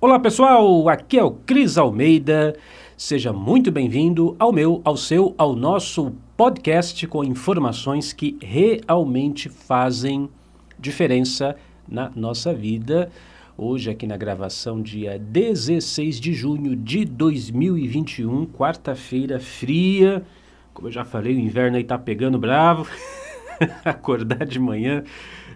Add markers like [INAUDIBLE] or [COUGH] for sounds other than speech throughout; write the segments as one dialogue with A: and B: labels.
A: Olá pessoal, aqui é o Cris Almeida. Seja muito bem-vindo ao meu, ao seu, ao nosso podcast com informações que realmente fazem diferença na nossa vida. Hoje, aqui na gravação, dia 16 de junho de 2021, quarta-feira fria. Como eu já falei, o inverno aí tá pegando bravo. [LAUGHS] Acordar de manhã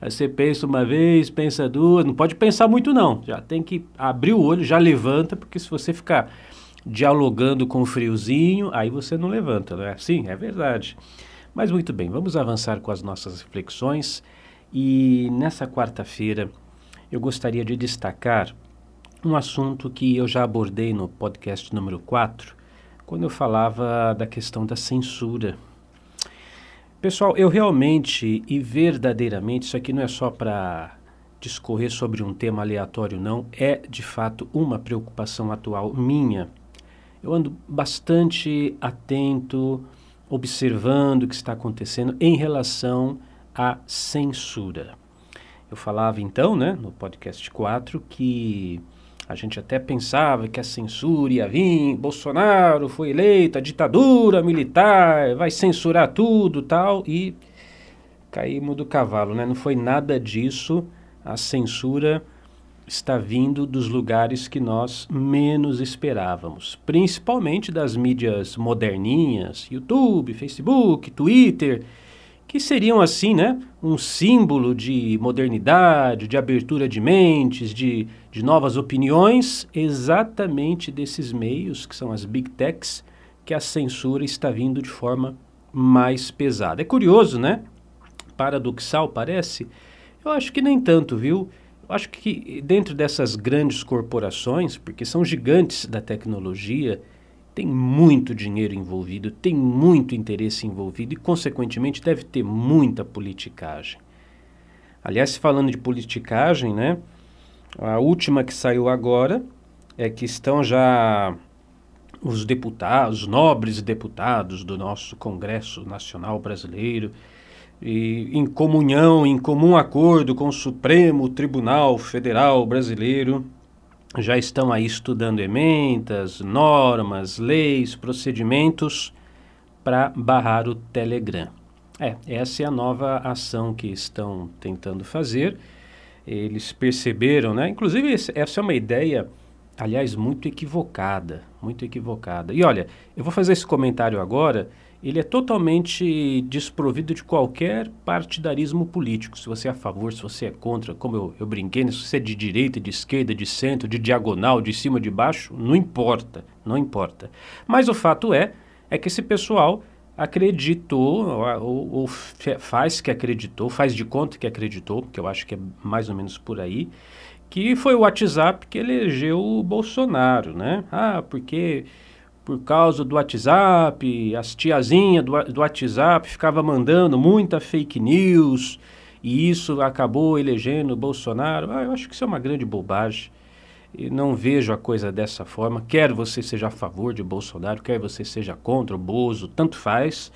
A: Aí você pensa uma vez, pensa duas, não pode pensar muito não. Já tem que abrir o olho, já levanta, porque se você ficar dialogando com o friozinho, aí você não levanta, não é assim? É verdade. Mas muito bem, vamos avançar com as nossas reflexões. E nessa quarta-feira eu gostaria de destacar um assunto que eu já abordei no podcast número 4, quando eu falava da questão da censura Pessoal, eu realmente e verdadeiramente, isso aqui não é só para discorrer sobre um tema aleatório, não, é de fato uma preocupação atual minha. Eu ando bastante atento, observando o que está acontecendo em relação à censura. Eu falava então, né, no podcast 4, que a gente até pensava que a censura ia vir, Bolsonaro foi eleito, a ditadura militar vai censurar tudo tal, e caímos do cavalo, né? Não foi nada disso. A censura está vindo dos lugares que nós menos esperávamos, principalmente das mídias moderninhas, YouTube, Facebook, Twitter, que seriam assim, né, um símbolo de modernidade, de abertura de mentes, de, de novas opiniões, exatamente desses meios, que são as big techs, que a censura está vindo de forma mais pesada. É curioso, né? Paradoxal parece? Eu acho que nem tanto, viu? Eu acho que dentro dessas grandes corporações, porque são gigantes da tecnologia, tem muito dinheiro envolvido, tem muito interesse envolvido e, consequentemente, deve ter muita politicagem. Aliás, falando de politicagem, né? A última que saiu agora é que estão já os deputados, os nobres deputados do nosso Congresso Nacional Brasileiro, e, em comunhão, em comum acordo com o Supremo Tribunal Federal Brasileiro, já estão aí estudando emendas, normas, leis, procedimentos para barrar o Telegram. É, essa é a nova ação que estão tentando fazer. Eles perceberam, né? Inclusive, essa é uma ideia, aliás, muito equivocada, muito equivocada. E olha, eu vou fazer esse comentário agora ele é totalmente desprovido de qualquer partidarismo político. Se você é a favor, se você é contra, como eu, eu brinquei, se você é de direita, de esquerda, de centro, de diagonal, de cima, de baixo, não importa, não importa. Mas o fato é, é que esse pessoal acreditou, ou, ou faz que acreditou, faz de conta que acreditou, que eu acho que é mais ou menos por aí, que foi o WhatsApp que elegeu o Bolsonaro, né? Ah, porque por causa do WhatsApp, as tiazinhas do, do WhatsApp ficava mandando muita fake news e isso acabou elegendo o Bolsonaro. Ah, eu acho que isso é uma grande bobagem. E não vejo a coisa dessa forma. Quer você seja a favor de Bolsonaro, quer você seja contra o Bozo, tanto faz.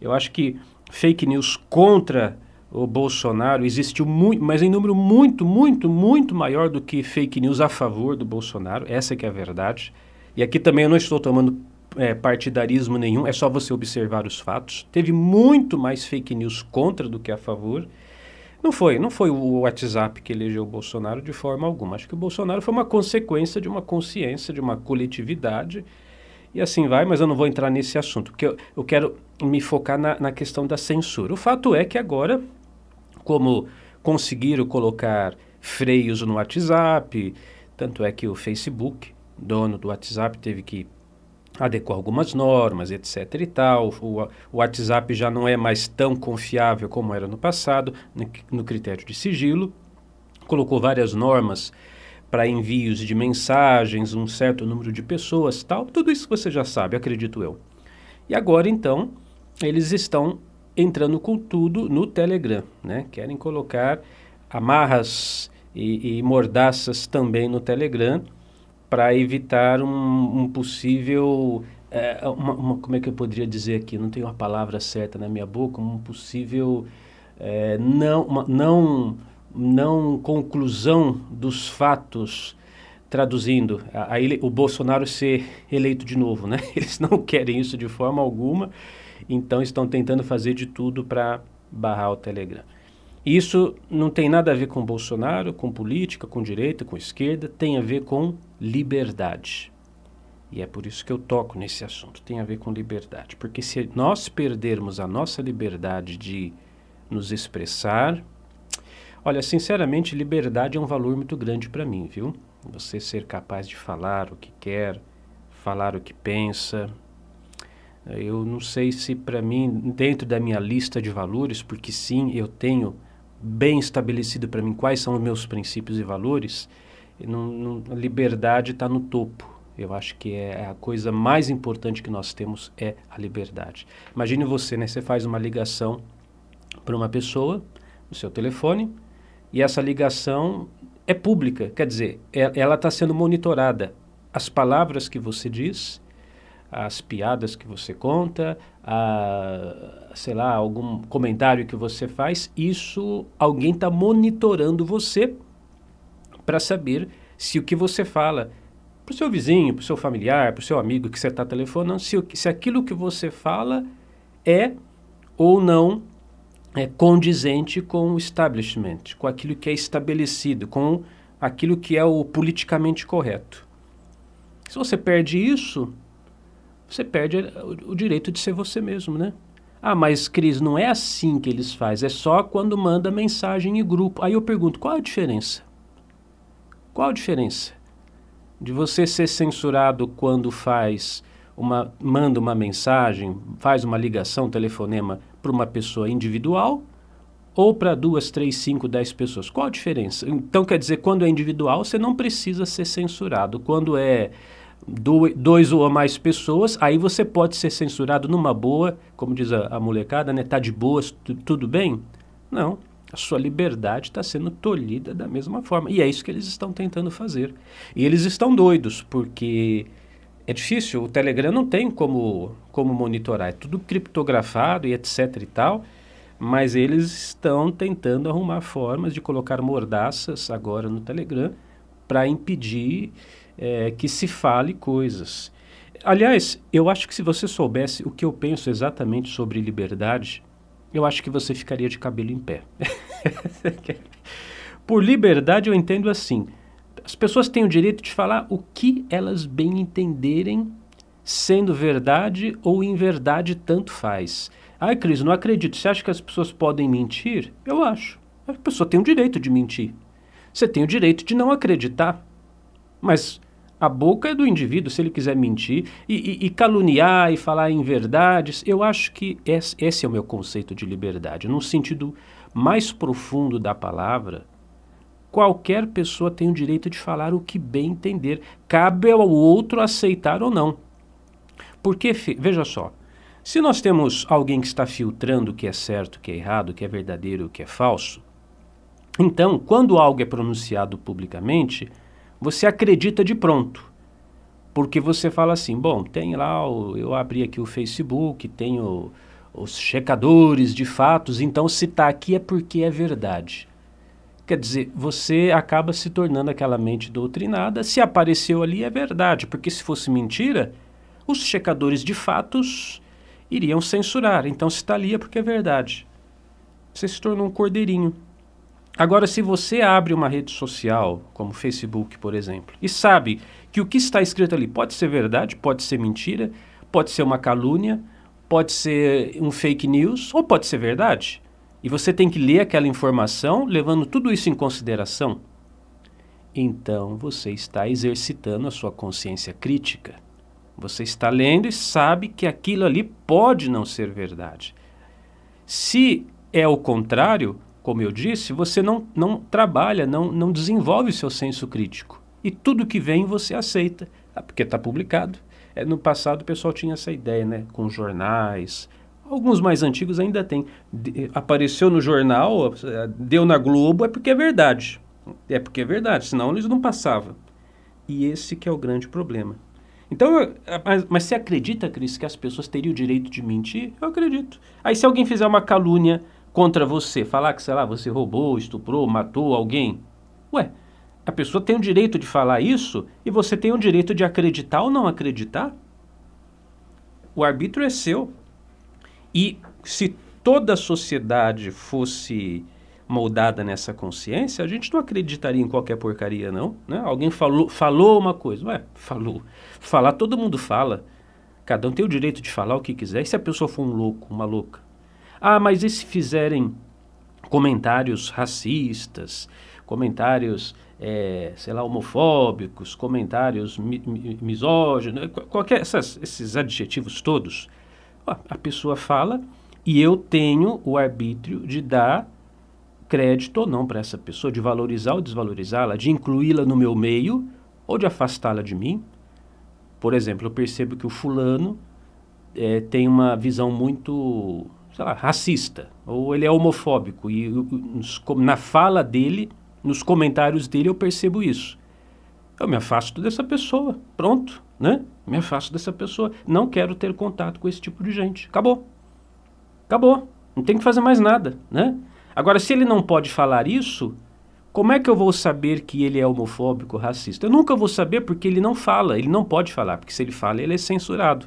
A: Eu acho que fake news contra o Bolsonaro existiu muito, mas em número muito, muito, muito maior do que fake news a favor do Bolsonaro. Essa que é a verdade. E aqui também eu não estou tomando é, partidarismo nenhum, é só você observar os fatos. Teve muito mais fake news contra do que a favor. Não foi, não foi o WhatsApp que elegeu o Bolsonaro de forma alguma. Acho que o Bolsonaro foi uma consequência de uma consciência, de uma coletividade. E assim vai, mas eu não vou entrar nesse assunto, porque eu, eu quero me focar na, na questão da censura. O fato é que agora, como conseguiram colocar freios no WhatsApp, tanto é que o Facebook dono do WhatsApp teve que adequar algumas normas, etc e tal. O, o, WhatsApp já não é mais tão confiável como era no passado, no, no critério de sigilo. Colocou várias normas para envios de mensagens, um certo número de pessoas, tal. Tudo isso você já sabe, acredito eu. E agora então, eles estão entrando com tudo no Telegram, né? Querem colocar amarras e, e mordaças também no Telegram para evitar um, um possível é, uma, uma, como é que eu poderia dizer aqui não tenho a palavra certa na minha boca um possível é, não uma, não não conclusão dos fatos traduzindo, o Bolsonaro ser eleito de novo, né? [LAUGHS] Eles não querem isso de forma alguma, então estão tentando fazer de tudo para barrar o Telegram. Isso não tem nada a ver com Bolsonaro, com política, com direita, com esquerda, tem a ver com liberdade. E é por isso que eu toco nesse assunto, tem a ver com liberdade. Porque se nós perdermos a nossa liberdade de nos expressar, olha, sinceramente, liberdade é um valor muito grande para mim, viu? Você ser capaz de falar o que quer, falar o que pensa. Eu não sei se para mim, dentro da minha lista de valores, porque sim, eu tenho bem estabelecido para mim quais são os meus princípios e valores, não, não, liberdade está no topo. Eu acho que é a coisa mais importante que nós temos é a liberdade. Imagine você, né? Você faz uma ligação para uma pessoa no seu telefone e essa ligação é pública, quer dizer, é, ela está sendo monitorada. As palavras que você diz, as piadas que você conta, a, sei lá, algum comentário que você faz, isso alguém está monitorando você para saber se o que você fala para o seu vizinho, para o seu familiar, para o seu amigo que você está telefonando, se, se aquilo que você fala é ou não é condizente com o establishment, com aquilo que é estabelecido, com aquilo que é o politicamente correto. Se você perde isso, você perde o, o direito de ser você mesmo, né? Ah, mas Cris, não é assim que eles fazem, é só quando manda mensagem em grupo. Aí eu pergunto, qual a diferença? Qual a diferença de você ser censurado quando faz uma manda uma mensagem, faz uma ligação, telefonema para uma pessoa individual ou para duas, três, cinco, dez pessoas? Qual a diferença? Então, quer dizer, quando é individual, você não precisa ser censurado. Quando é do, dois ou mais pessoas, aí você pode ser censurado numa boa, como diz a, a molecada, né? Tá de boas, tudo bem? Não. A sua liberdade está sendo tolhida da mesma forma. E é isso que eles estão tentando fazer. E eles estão doidos, porque é difícil, o Telegram não tem como, como monitorar, é tudo criptografado e etc e tal, mas eles estão tentando arrumar formas de colocar mordaças agora no Telegram para impedir é, que se fale coisas. Aliás, eu acho que se você soubesse o que eu penso exatamente sobre liberdade, eu acho que você ficaria de cabelo em pé. [LAUGHS] Por liberdade eu entendo assim, as pessoas têm o direito de falar o que elas bem entenderem, sendo verdade ou inverdade, tanto faz. Ai, Cris, não acredito. Você acha que as pessoas podem mentir? Eu acho. A pessoa tem o direito de mentir. Você tem o direito de não acreditar. Mas a boca é do indivíduo, se ele quiser mentir e, e, e caluniar e falar em verdades. Eu acho que esse, esse é o meu conceito de liberdade. No sentido mais profundo da palavra, qualquer pessoa tem o direito de falar o que bem entender. Cabe ao outro aceitar ou não. Porque, veja só, se nós temos alguém que está filtrando o que é certo, o que é errado, o que é verdadeiro, o que é falso, então, quando algo é pronunciado publicamente, você acredita de pronto. Porque você fala assim, bom, tem lá, o, eu abri aqui o Facebook, tenho os checadores de fatos, então se está aqui é porque é verdade. Quer dizer, você acaba se tornando aquela mente doutrinada. Se apareceu ali, é verdade, porque se fosse mentira, os checadores de fatos iriam censurar. Então, se está ali é porque é verdade. Você se tornou um cordeirinho. Agora, se você abre uma rede social, como Facebook, por exemplo, e sabe que o que está escrito ali pode ser verdade, pode ser mentira, pode ser uma calúnia, pode ser um fake news ou pode ser verdade. E você tem que ler aquela informação levando tudo isso em consideração. Então você está exercitando a sua consciência crítica. Você está lendo e sabe que aquilo ali pode não ser verdade. Se é o contrário, como eu disse, você não, não trabalha, não, não desenvolve seu senso crítico. E tudo que vem você aceita, ah, porque está publicado. É, no passado o pessoal tinha essa ideia, né? Com jornais, Alguns mais antigos ainda tem. De, apareceu no jornal, deu na Globo, é porque é verdade. É porque é verdade, senão eles não passavam. E esse que é o grande problema. Então, mas, mas você acredita, Cris, que as pessoas teriam o direito de mentir? Eu acredito. Aí se alguém fizer uma calúnia contra você, falar que, sei lá, você roubou, estuprou, matou alguém, ué, A pessoa tem o direito de falar isso e você tem o direito de acreditar ou não acreditar. O arbítrio é seu. E se toda a sociedade fosse moldada nessa consciência, a gente não acreditaria em qualquer porcaria, não. Né? Alguém falou, falou uma coisa. Ué, falou. Falar, todo mundo fala. Cada um tem o direito de falar o que quiser. E se a pessoa for um louco, uma louca? Ah, mas e se fizerem comentários racistas, comentários, é, sei lá, homofóbicos, comentários mi misóginos, qualquer essas, esses adjetivos todos? A pessoa fala e eu tenho o arbítrio de dar crédito ou não para essa pessoa, de valorizar ou desvalorizá-la, de incluí-la no meu meio ou de afastá-la de mim. Por exemplo, eu percebo que o fulano é, tem uma visão muito, sei lá, racista, ou ele é homofóbico, e nos, na fala dele, nos comentários dele, eu percebo isso. Eu me afasto dessa pessoa, pronto, né? Me afasto dessa pessoa. Não quero ter contato com esse tipo de gente. Acabou. Acabou. Não tem que fazer mais nada, né? Agora, se ele não pode falar isso, como é que eu vou saber que ele é homofóbico, racista? Eu nunca vou saber porque ele não fala, ele não pode falar, porque se ele fala, ele é censurado.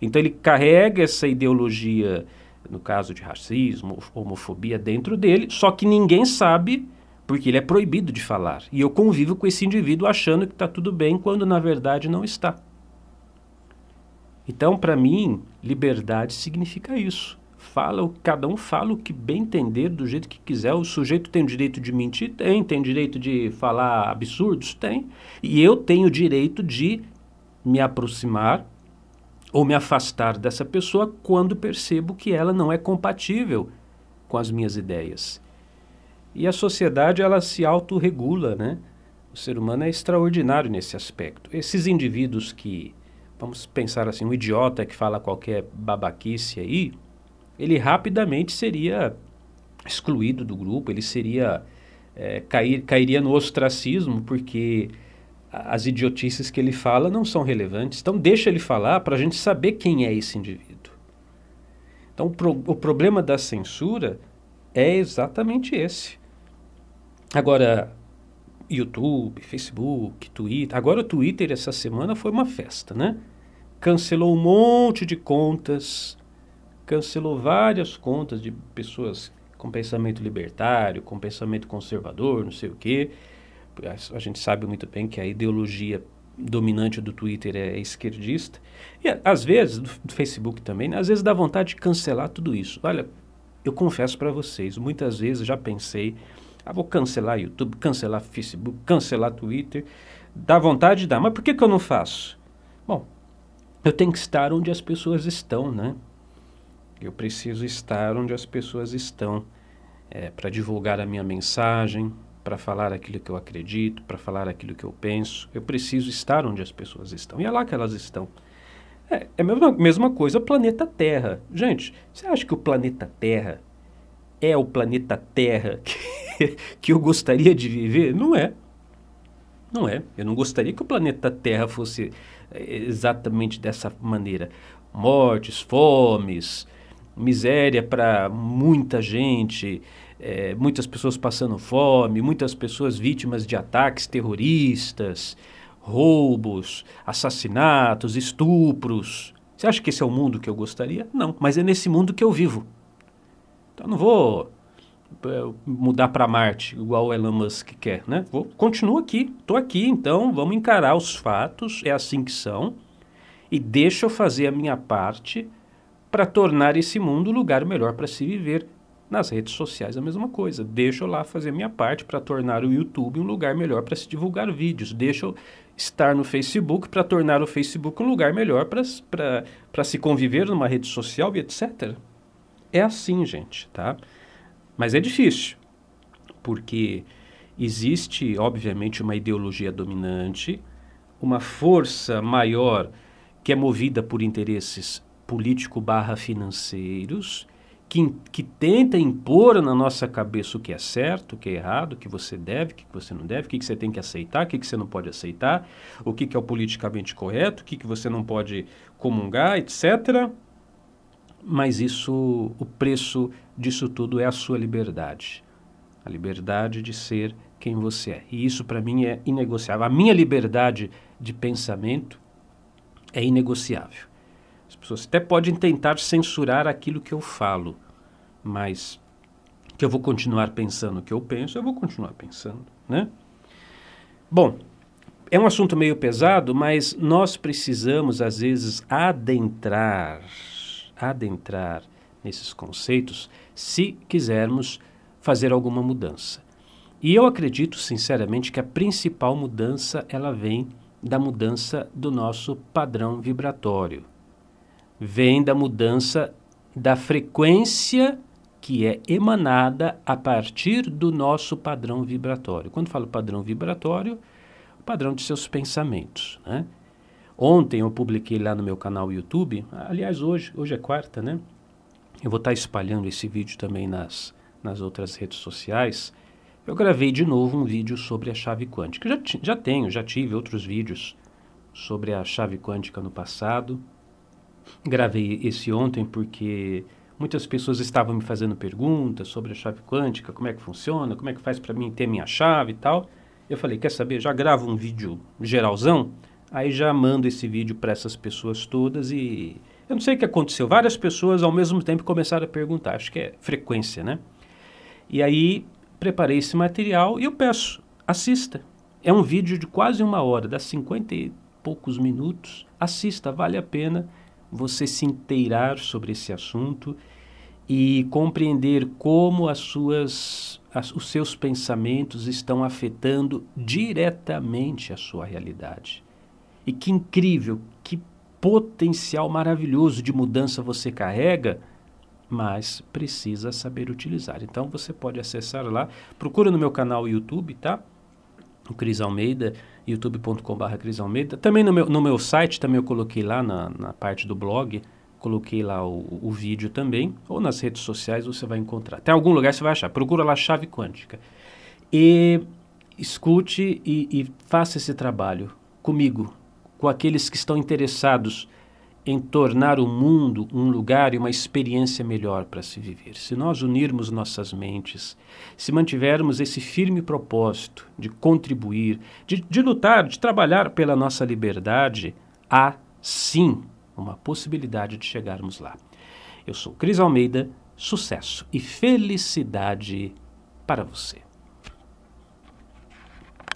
A: Então ele carrega essa ideologia, no caso de racismo, homofobia, dentro dele, só que ninguém sabe porque ele é proibido de falar. E eu convivo com esse indivíduo achando que está tudo bem, quando na verdade não está. Então, para mim, liberdade significa isso fala, cada um fala o que bem entender, do jeito que quiser. O sujeito tem o direito de mentir? Tem. Tem direito de falar absurdos? Tem. E eu tenho o direito de me aproximar ou me afastar dessa pessoa quando percebo que ela não é compatível com as minhas ideias. E a sociedade, ela se autorregula, né? O ser humano é extraordinário nesse aspecto. Esses indivíduos que, vamos pensar assim, um idiota que fala qualquer babaquice aí, ele rapidamente seria excluído do grupo, ele seria é, cair, cairia no ostracismo, porque as idiotices que ele fala não são relevantes. Então deixa ele falar para a gente saber quem é esse indivíduo. Então o, pro, o problema da censura é exatamente esse. Agora, YouTube, Facebook, Twitter. Agora o Twitter essa semana foi uma festa, né? Cancelou um monte de contas cancelou várias contas de pessoas com pensamento libertário, com pensamento conservador, não sei o quê. A, gente sabe muito bem que a ideologia dominante do Twitter é esquerdista. E às vezes, do, Facebook também, né, às vezes dá vontade de cancelar tudo isso. Olha, eu confesso para vocês, muitas vezes já pensei, ah, vou cancelar YouTube, cancelar Facebook, cancelar Twitter. Dá vontade de dar, mas por que, que eu não faço? Bom, eu tenho que estar onde as pessoas estão, né? Eu preciso estar onde as pessoas estão é, para divulgar a minha mensagem, para falar aquilo que eu acredito, para falar aquilo que eu penso. Eu preciso estar onde as pessoas estão. E é lá que elas estão. É, é a mesma, mesma coisa o planeta Terra. Gente, você acha que o planeta Terra é o planeta Terra [LAUGHS] que, que eu gostaria de viver? Não é. Não é. Eu não gostaria que o planeta Terra fosse é, exatamente dessa maneira. Mortes, fomes, miséria para muita gente, é, muitas pessoas passando fome, muitas pessoas vítimas de ataques terroristas, roubos, assassinatos, estupros. Você acha que esse é o mundo que eu gostaria? Não, mas é nesse mundo que eu vivo. Então não vou é, mudar para Marte igual o Elon Musk quer, né? Vou, continuo aqui, estou aqui, então vamos encarar os fatos, é assim que são, e deixa eu fazer a minha parte para tornar esse mundo um lugar melhor para se viver. Nas redes sociais a mesma coisa. Deixa eu lá fazer minha parte para tornar o YouTube um lugar melhor para se divulgar vídeos. Deixa eu estar no Facebook para tornar o Facebook um lugar melhor para se conviver numa rede social e etc. É assim, gente, tá? Mas é difícil, porque existe, obviamente, uma ideologia dominante, uma força maior que é movida por interesses político barra financeiros que, que tenta impor na nossa cabeça o que é certo, o que é errado, o que você deve, o que você não deve, o que, você tem que aceitar, o que, você não pode aceitar, o que, que é o politicamente correto, o que, que você não pode comungar, etc. Mas isso, o preço disso tudo é a sua liberdade. A liberdade de ser quem você é. E isso para mim é inegociável. A minha liberdade de pensamento é inegociável. As pessoas até podem tentar censurar aquilo que eu falo, mas que eu vou continuar pensando o que eu penso, eu vou continuar pensando, né? Bom, é um assunto meio pesado, mas nós precisamos às vezes adentrar, adentrar nesses conceitos se quisermos fazer alguma mudança. E eu acredito sinceramente que a principal mudança ela vem da mudança do nosso padrão vibratório. Vem da mudança da frequência que é emanada a partir do nosso padrão vibratório. Quando falo padrão vibratório, o padrão de seus pensamentos, né? Ontem eu publiquei lá no meu canal YouTube, aliás hoje, hoje é quarta, né? Eu vou estar espalhando esse vídeo também nas, nas outras redes sociais eu gravei de novo um vídeo sobre a chave quântica. Já, já tenho, já tive outros vídeos sobre a chave quântica no passado. Gravei esse ontem porque muitas pessoas estavam me fazendo perguntas sobre a chave quântica, como é que funciona, como é que faz para mim ter minha chave e tal. Eu falei, quer saber? Já gravo um vídeo geralzão, aí já mando esse vídeo para essas pessoas todas e eu não sei o que aconteceu. Várias pessoas ao mesmo tempo começaram a perguntar, acho que é frequência, né? E aí preparei esse material e eu peço, assista. É um vídeo de quase uma hora, dá 50 e poucos minutos. Assista, vale a pena você se inteirar sobre esse assunto e compreender como as suas, as, os seus pensamentos estão afetando diretamente a sua realidade. E que incrível, que potencial maravilhoso de mudança você carrega mas precisa saber utilizar. Então você pode acessar lá, procura no meu canal YouTube, tá? O Cris Almeida, youtube.com.br Cris Almeida. Também no meu, no meu site, também eu coloquei lá na, na parte do blog, coloquei lá o, o, vídeo também, ou nas redes sociais você vai encontrar. Tem algum lugar você vai achar, procura lá Chave Quântica. E escute e, e faça esse trabalho comigo, com aqueles que estão interessados em tornar o mundo um lugar e uma experiência melhor para se viver. Se nós unirmos nossas mentes, se mantivermos esse firme propósito de contribuir, de, de lutar, de trabalhar pela nossa liberdade, há sim uma possibilidade de chegarmos lá. Eu sou Cris Almeida, sucesso e felicidade para você.